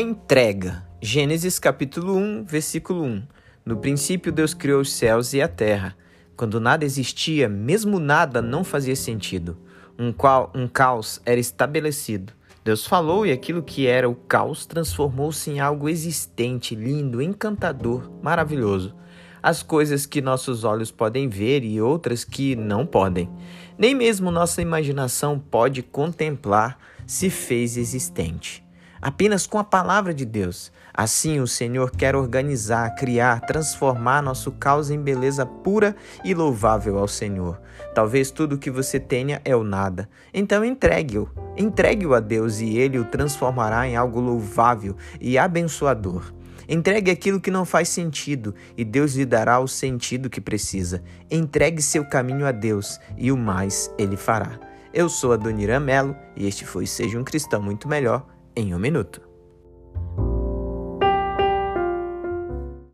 Entrega. Gênesis capítulo 1, versículo 1. No princípio Deus criou os céus e a terra. Quando nada existia, mesmo nada não fazia sentido. Um, qual, um caos era estabelecido. Deus falou e aquilo que era o caos transformou-se em algo existente, lindo, encantador, maravilhoso. As coisas que nossos olhos podem ver e outras que não podem. Nem mesmo nossa imaginação pode contemplar se fez existente apenas com a palavra de Deus. Assim, o Senhor quer organizar, criar, transformar nosso caos em beleza pura e louvável ao Senhor. Talvez tudo o que você tenha é o nada. Então entregue-o. Entregue-o a Deus e ele o transformará em algo louvável e abençoador. Entregue aquilo que não faz sentido e Deus lhe dará o sentido que precisa. Entregue seu caminho a Deus e o mais ele fará. Eu sou Adoniran Melo e este foi Seja um Cristão Muito Melhor em um minuto.